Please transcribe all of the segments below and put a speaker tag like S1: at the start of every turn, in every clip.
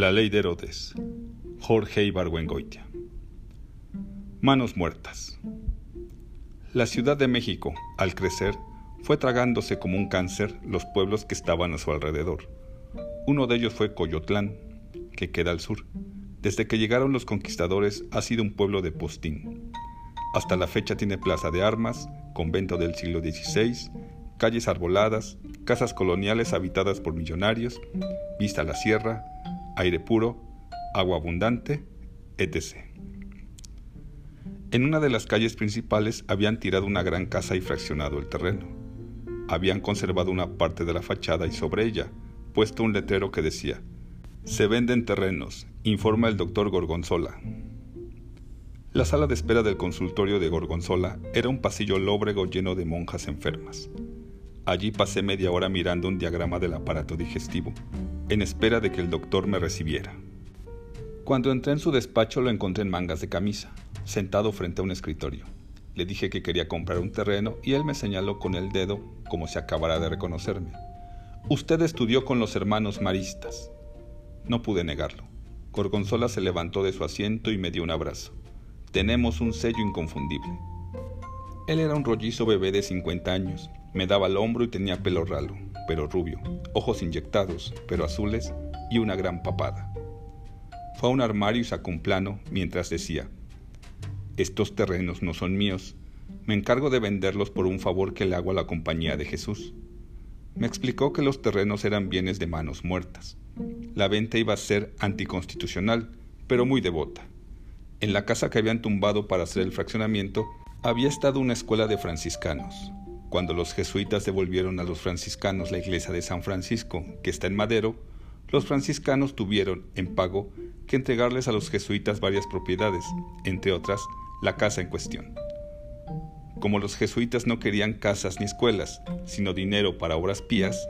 S1: La ley de Herodes. Jorge Ibargüengoitia. Manos muertas. La Ciudad de México, al crecer, fue tragándose como un cáncer los pueblos que estaban a su alrededor. Uno de ellos fue Coyotlán, que queda al sur. Desde que llegaron los conquistadores ha sido un pueblo de postín. Hasta la fecha tiene plaza de armas, convento del siglo XVI, calles arboladas, casas coloniales habitadas por millonarios, vista a la sierra, aire puro, agua abundante, etc. En una de las calles principales habían tirado una gran casa y fraccionado el terreno. Habían conservado una parte de la fachada y sobre ella puesto un letrero que decía, Se venden terrenos, informa el doctor Gorgonzola. La sala de espera del consultorio de Gorgonzola era un pasillo lóbrego lleno de monjas enfermas. Allí pasé media hora mirando un diagrama del aparato digestivo, en espera de que el doctor me recibiera. Cuando entré en su despacho lo encontré en mangas de camisa, sentado frente a un escritorio. Le dije que quería comprar un terreno y él me señaló con el dedo como si acabara de reconocerme. Usted estudió con los hermanos maristas. No pude negarlo. Gorgonzola se levantó de su asiento y me dio un abrazo. Tenemos un sello inconfundible. Él era un rollizo bebé de 50 años. Me daba el hombro y tenía pelo ralo, pero rubio, ojos inyectados, pero azules y una gran papada. Fue a un armario y sacó un plano mientras decía, estos terrenos no son míos, me encargo de venderlos por un favor que le hago a la compañía de Jesús. Me explicó que los terrenos eran bienes de manos muertas. La venta iba a ser anticonstitucional, pero muy devota. En la casa que habían tumbado para hacer el fraccionamiento había estado una escuela de franciscanos. Cuando los jesuitas devolvieron a los franciscanos la iglesia de San Francisco, que está en Madero, los franciscanos tuvieron, en pago, que entregarles a los jesuitas varias propiedades, entre otras, la casa en cuestión. Como los jesuitas no querían casas ni escuelas, sino dinero para obras pías,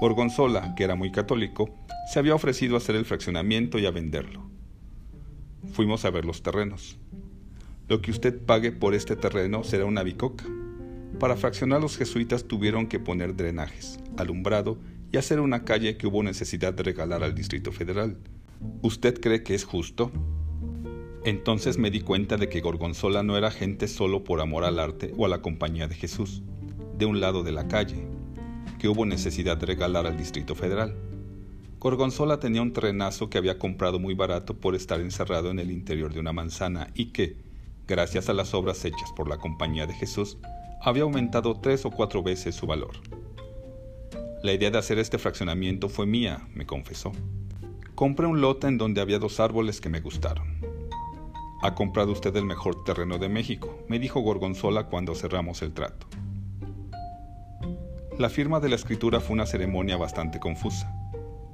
S1: Gorgonzola, que era muy católico, se había ofrecido a hacer el fraccionamiento y a venderlo fuimos a ver los terrenos. Lo que usted pague por este terreno será una bicoca. Para fraccionar los jesuitas tuvieron que poner drenajes, alumbrado y hacer una calle que hubo necesidad de regalar al Distrito Federal. ¿Usted cree que es justo? Entonces me di cuenta de que Gorgonzola no era gente solo por amor al arte o a la compañía de Jesús, de un lado de la calle, que hubo necesidad de regalar al Distrito Federal. Gorgonzola tenía un trenazo que había comprado muy barato por estar encerrado en el interior de una manzana y que, gracias a las obras hechas por la Compañía de Jesús, había aumentado tres o cuatro veces su valor. La idea de hacer este fraccionamiento fue mía, me confesó. Compré un lote en donde había dos árboles que me gustaron. Ha comprado usted el mejor terreno de México, me dijo Gorgonzola cuando cerramos el trato. La firma de la escritura fue una ceremonia bastante confusa.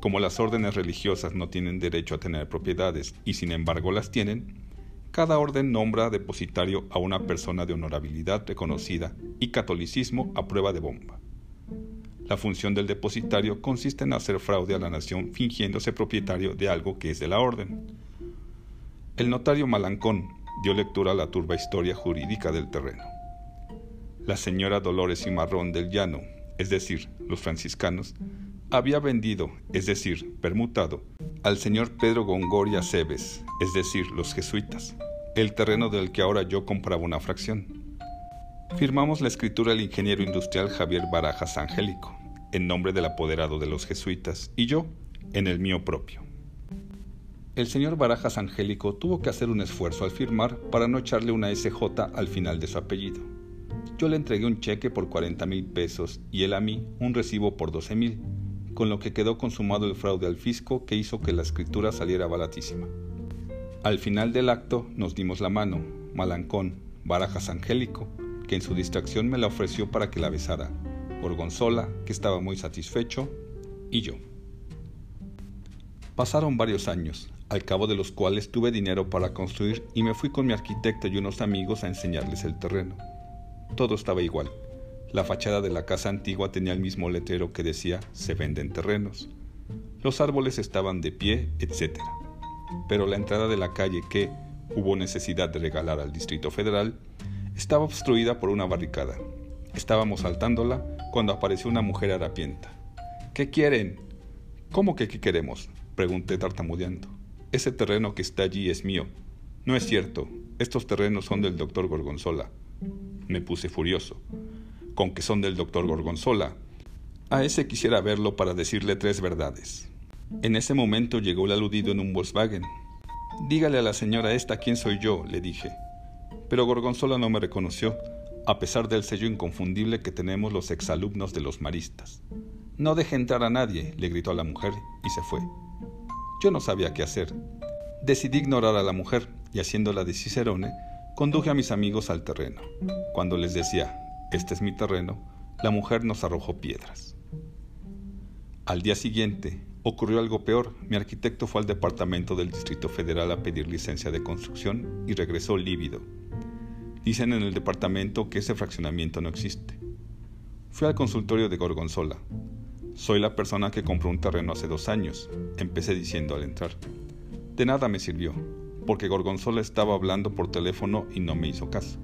S1: Como las órdenes religiosas no tienen derecho a tener propiedades y sin embargo las tienen, cada orden nombra depositario a una persona de honorabilidad reconocida y catolicismo a prueba de bomba. La función del depositario consiste en hacer fraude a la nación fingiéndose propietario de algo que es de la orden. El notario Malancón dio lectura a la turba historia jurídica del terreno. La señora Dolores Cimarrón del Llano, es decir, los franciscanos, había vendido, es decir, permutado, al señor Pedro Gongoria Cebes, es decir, los jesuitas, el terreno del que ahora yo compraba una fracción. Firmamos la escritura el ingeniero industrial Javier Barajas Angélico, en nombre del apoderado de los jesuitas, y yo, en el mío propio. El señor Barajas Angélico tuvo que hacer un esfuerzo al firmar para no echarle una SJ al final de su apellido. Yo le entregué un cheque por 40 mil pesos y él a mí un recibo por 12 mil con lo que quedó consumado el fraude al fisco que hizo que la escritura saliera baratísima. Al final del acto nos dimos la mano, Malancón, Barajas Angélico, que en su distracción me la ofreció para que la besara, Gorgonzola, que estaba muy satisfecho, y yo. Pasaron varios años, al cabo de los cuales tuve dinero para construir y me fui con mi arquitecto y unos amigos a enseñarles el terreno. Todo estaba igual la fachada de la casa antigua tenía el mismo letrero que decía se venden terrenos. Los árboles estaban de pie, etc. Pero la entrada de la calle que hubo necesidad de regalar al Distrito Federal estaba obstruida por una barricada. Estábamos saltándola cuando apareció una mujer harapienta. ¿Qué quieren? ¿Cómo que qué queremos? Pregunté tartamudeando. Ese terreno que está allí es mío. No es cierto. Estos terrenos son del doctor Gorgonzola. Me puse furioso. Con que son del doctor Gorgonzola. A ese quisiera verlo para decirle tres verdades. En ese momento llegó el aludido en un Volkswagen. Dígale a la señora esta quién soy yo, le dije. Pero Gorgonzola no me reconoció, a pesar del sello inconfundible que tenemos los exalumnos de los maristas. No deje entrar a nadie, le gritó a la mujer y se fue. Yo no sabía qué hacer. Decidí ignorar a la mujer y haciéndola de Cicerone, conduje a mis amigos al terreno. Cuando les decía, este es mi terreno, la mujer nos arrojó piedras. Al día siguiente, ocurrió algo peor. Mi arquitecto fue al departamento del Distrito Federal a pedir licencia de construcción y regresó lívido. Dicen en el departamento que ese fraccionamiento no existe. Fui al consultorio de Gorgonzola. Soy la persona que compró un terreno hace dos años, empecé diciendo al entrar. De nada me sirvió, porque Gorgonzola estaba hablando por teléfono y no me hizo caso.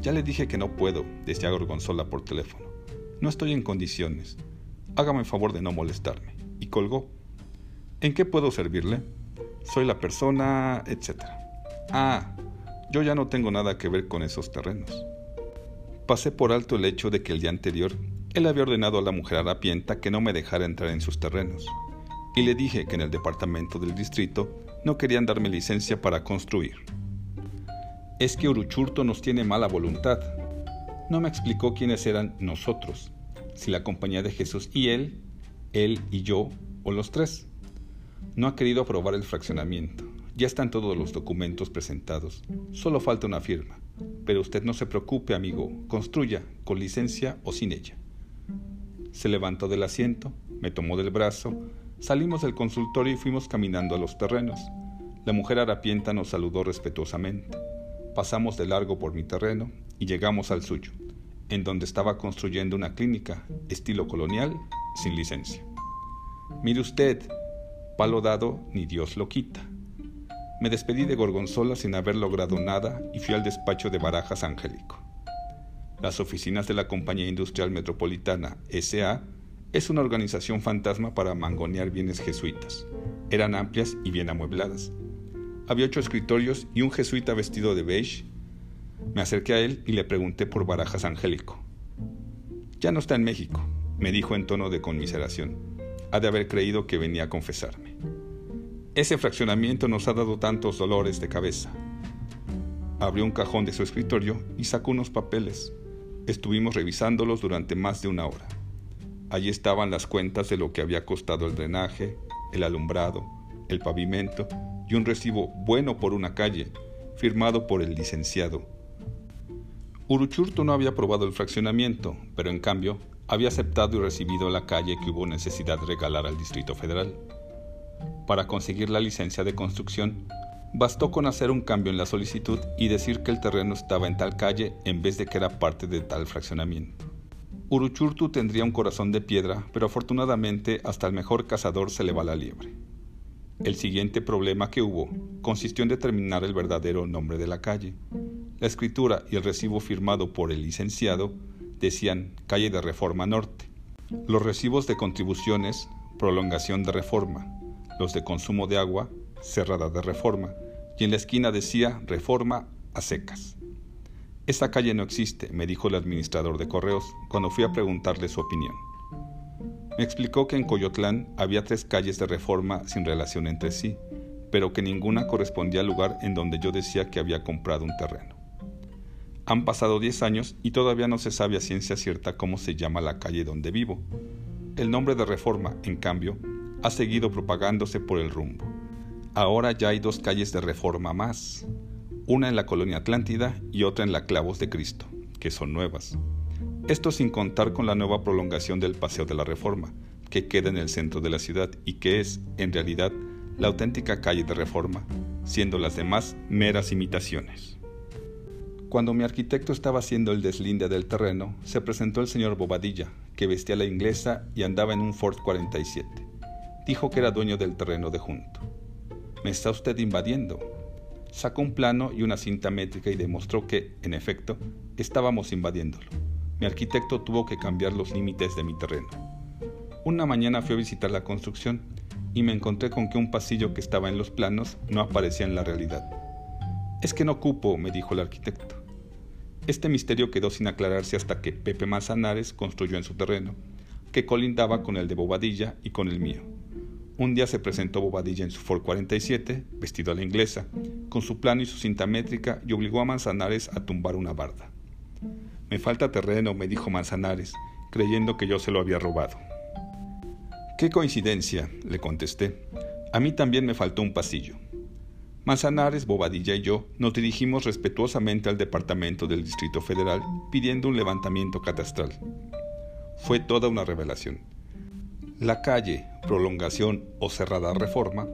S1: Ya le dije que no puedo, decía Gorgonzola por teléfono. No estoy en condiciones. Hágame el favor de no molestarme. Y colgó. ¿En qué puedo servirle? Soy la persona, etc. Ah, yo ya no tengo nada que ver con esos terrenos. Pasé por alto el hecho de que el día anterior él había ordenado a la mujer harapienta que no me dejara entrar en sus terrenos, y le dije que en el departamento del distrito no querían darme licencia para construir. Es que Uruchurto nos tiene mala voluntad. No me explicó quiénes eran nosotros, si la compañía de Jesús y él, él y yo, o los tres. No ha querido aprobar el fraccionamiento. Ya están todos los documentos presentados. Solo falta una firma. Pero usted no se preocupe, amigo. Construya, con licencia o sin ella. Se levantó del asiento, me tomó del brazo, salimos del consultorio y fuimos caminando a los terrenos. La mujer harapienta nos saludó respetuosamente. Pasamos de largo por mi terreno y llegamos al suyo, en donde estaba construyendo una clínica, estilo colonial, sin licencia. Mire usted, palo dado ni Dios lo quita. Me despedí de Gorgonzola sin haber logrado nada y fui al despacho de Barajas Angélico. Las oficinas de la Compañía Industrial Metropolitana SA es una organización fantasma para mangonear bienes jesuitas. Eran amplias y bien amuebladas. Había ocho escritorios y un jesuita vestido de beige. Me acerqué a él y le pregunté por Barajas Angélico. Ya no está en México, me dijo en tono de conmiseración. Ha de haber creído que venía a confesarme. Ese fraccionamiento nos ha dado tantos dolores de cabeza. Abrió un cajón de su escritorio y sacó unos papeles. Estuvimos revisándolos durante más de una hora. Allí estaban las cuentas de lo que había costado el drenaje, el alumbrado, el pavimento y un recibo bueno por una calle, firmado por el licenciado. Uruchurto no había aprobado el fraccionamiento, pero en cambio había aceptado y recibido la calle que hubo necesidad de regalar al Distrito Federal. Para conseguir la licencia de construcción, Bastó con hacer un cambio en la solicitud y decir que el terreno estaba en tal calle en vez de que era parte de tal fraccionamiento. Uruchurtu tendría un corazón de piedra, pero afortunadamente hasta el mejor cazador se le va la liebre. El siguiente problema que hubo consistió en determinar el verdadero nombre de la calle. La escritura y el recibo firmado por el licenciado decían Calle de Reforma Norte. Los recibos de contribuciones, prolongación de reforma. Los de consumo de agua, cerrada de reforma, y en la esquina decía reforma a secas. Esta calle no existe, me dijo el administrador de correos cuando fui a preguntarle su opinión. Me explicó que en Coyotlán había tres calles de reforma sin relación entre sí, pero que ninguna correspondía al lugar en donde yo decía que había comprado un terreno. Han pasado diez años y todavía no se sabe a ciencia cierta cómo se llama la calle donde vivo. El nombre de reforma, en cambio, ha seguido propagándose por el rumbo. Ahora ya hay dos calles de reforma más, una en la colonia Atlántida y otra en la Clavos de Cristo, que son nuevas. Esto sin contar con la nueva prolongación del Paseo de la Reforma, que queda en el centro de la ciudad y que es, en realidad, la auténtica calle de Reforma, siendo las demás meras imitaciones. Cuando mi arquitecto estaba haciendo el deslinde del terreno, se presentó el señor Bobadilla, que vestía la inglesa y andaba en un Ford 47. Dijo que era dueño del terreno de junto. Me está usted invadiendo. Sacó un plano y una cinta métrica y demostró que, en efecto, estábamos invadiéndolo. Mi arquitecto tuvo que cambiar los límites de mi terreno. Una mañana fui a visitar la construcción y me encontré con que un pasillo que estaba en los planos no aparecía en la realidad. Es que no cupo, me dijo el arquitecto. Este misterio quedó sin aclararse hasta que Pepe Manzanares construyó en su terreno, que colindaba con el de Bobadilla y con el mío. Un día se presentó Bobadilla en su Ford 47, vestido a la inglesa, con su plano y su cinta métrica, y obligó a Manzanares a tumbar una barda. Me falta terreno, me dijo Manzanares, creyendo que yo se lo había robado. Qué coincidencia, le contesté. A mí también me faltó un pasillo. Manzanares, Bobadilla y yo nos dirigimos respetuosamente al Departamento del Distrito Federal pidiendo un levantamiento catastral. Fue toda una revelación. La calle, prolongación o cerrada reforma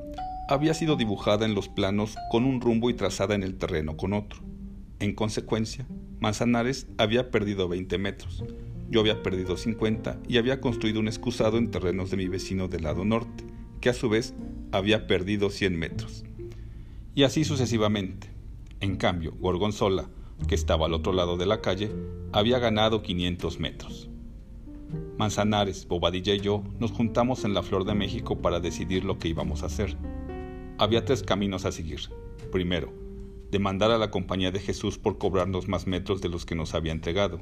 S1: había sido dibujada en los planos con un rumbo y trazada en el terreno con otro. En consecuencia, Manzanares había perdido 20 metros, yo había perdido 50 y había construido un excusado en terrenos de mi vecino del lado norte, que a su vez había perdido 100 metros. Y así sucesivamente. En cambio, Gorgonzola, que estaba al otro lado de la calle, había ganado 500 metros. Manzanares, Bobadilla y yo nos juntamos en la Flor de México para decidir lo que íbamos a hacer. Había tres caminos a seguir. Primero, demandar a la Compañía de Jesús por cobrarnos más metros de los que nos había entregado.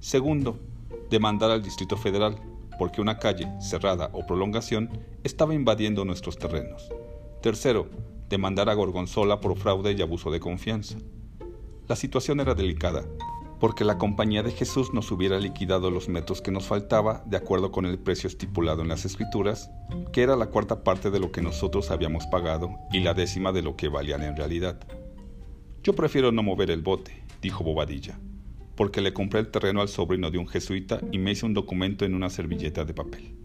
S1: Segundo, demandar al Distrito Federal, porque una calle, cerrada o prolongación estaba invadiendo nuestros terrenos. Tercero, demandar a Gorgonzola por fraude y abuso de confianza. La situación era delicada, porque la Compañía de Jesús nos hubiera liquidado los metros que nos faltaba de acuerdo con el precio estipulado en las escrituras, que era la cuarta parte de lo que nosotros habíamos pagado y la décima de lo que valían en realidad. Yo prefiero no mover el bote, dijo Bobadilla porque le compré el terreno al sobrino de un jesuita y me hice un documento en una servilleta de papel.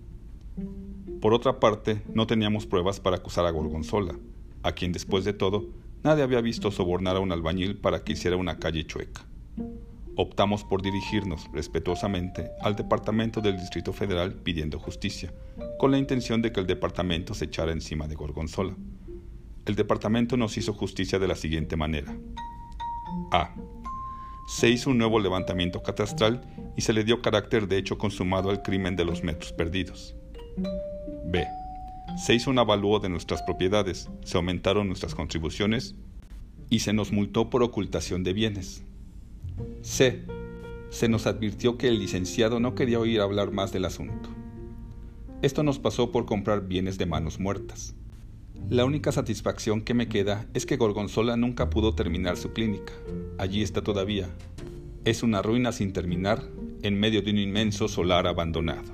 S1: Por otra parte, no teníamos pruebas para acusar a Gorgonzola, a quien después de todo nadie había visto sobornar a un albañil para que hiciera una calle chueca. Optamos por dirigirnos respetuosamente al Departamento del Distrito Federal pidiendo justicia, con la intención de que el departamento se echara encima de Gorgonzola. El departamento nos hizo justicia de la siguiente manera. A se hizo un nuevo levantamiento catastral y se le dio carácter de hecho consumado al crimen de los metros perdidos. B. Se hizo un avalúo de nuestras propiedades, se aumentaron nuestras contribuciones y se nos multó por ocultación de bienes. C. Se nos advirtió que el licenciado no quería oír hablar más del asunto. Esto nos pasó por comprar bienes de manos muertas. La única satisfacción que me queda es que Gorgonzola nunca pudo terminar su clínica. Allí está todavía. Es una ruina sin terminar en medio de un inmenso solar abandonado.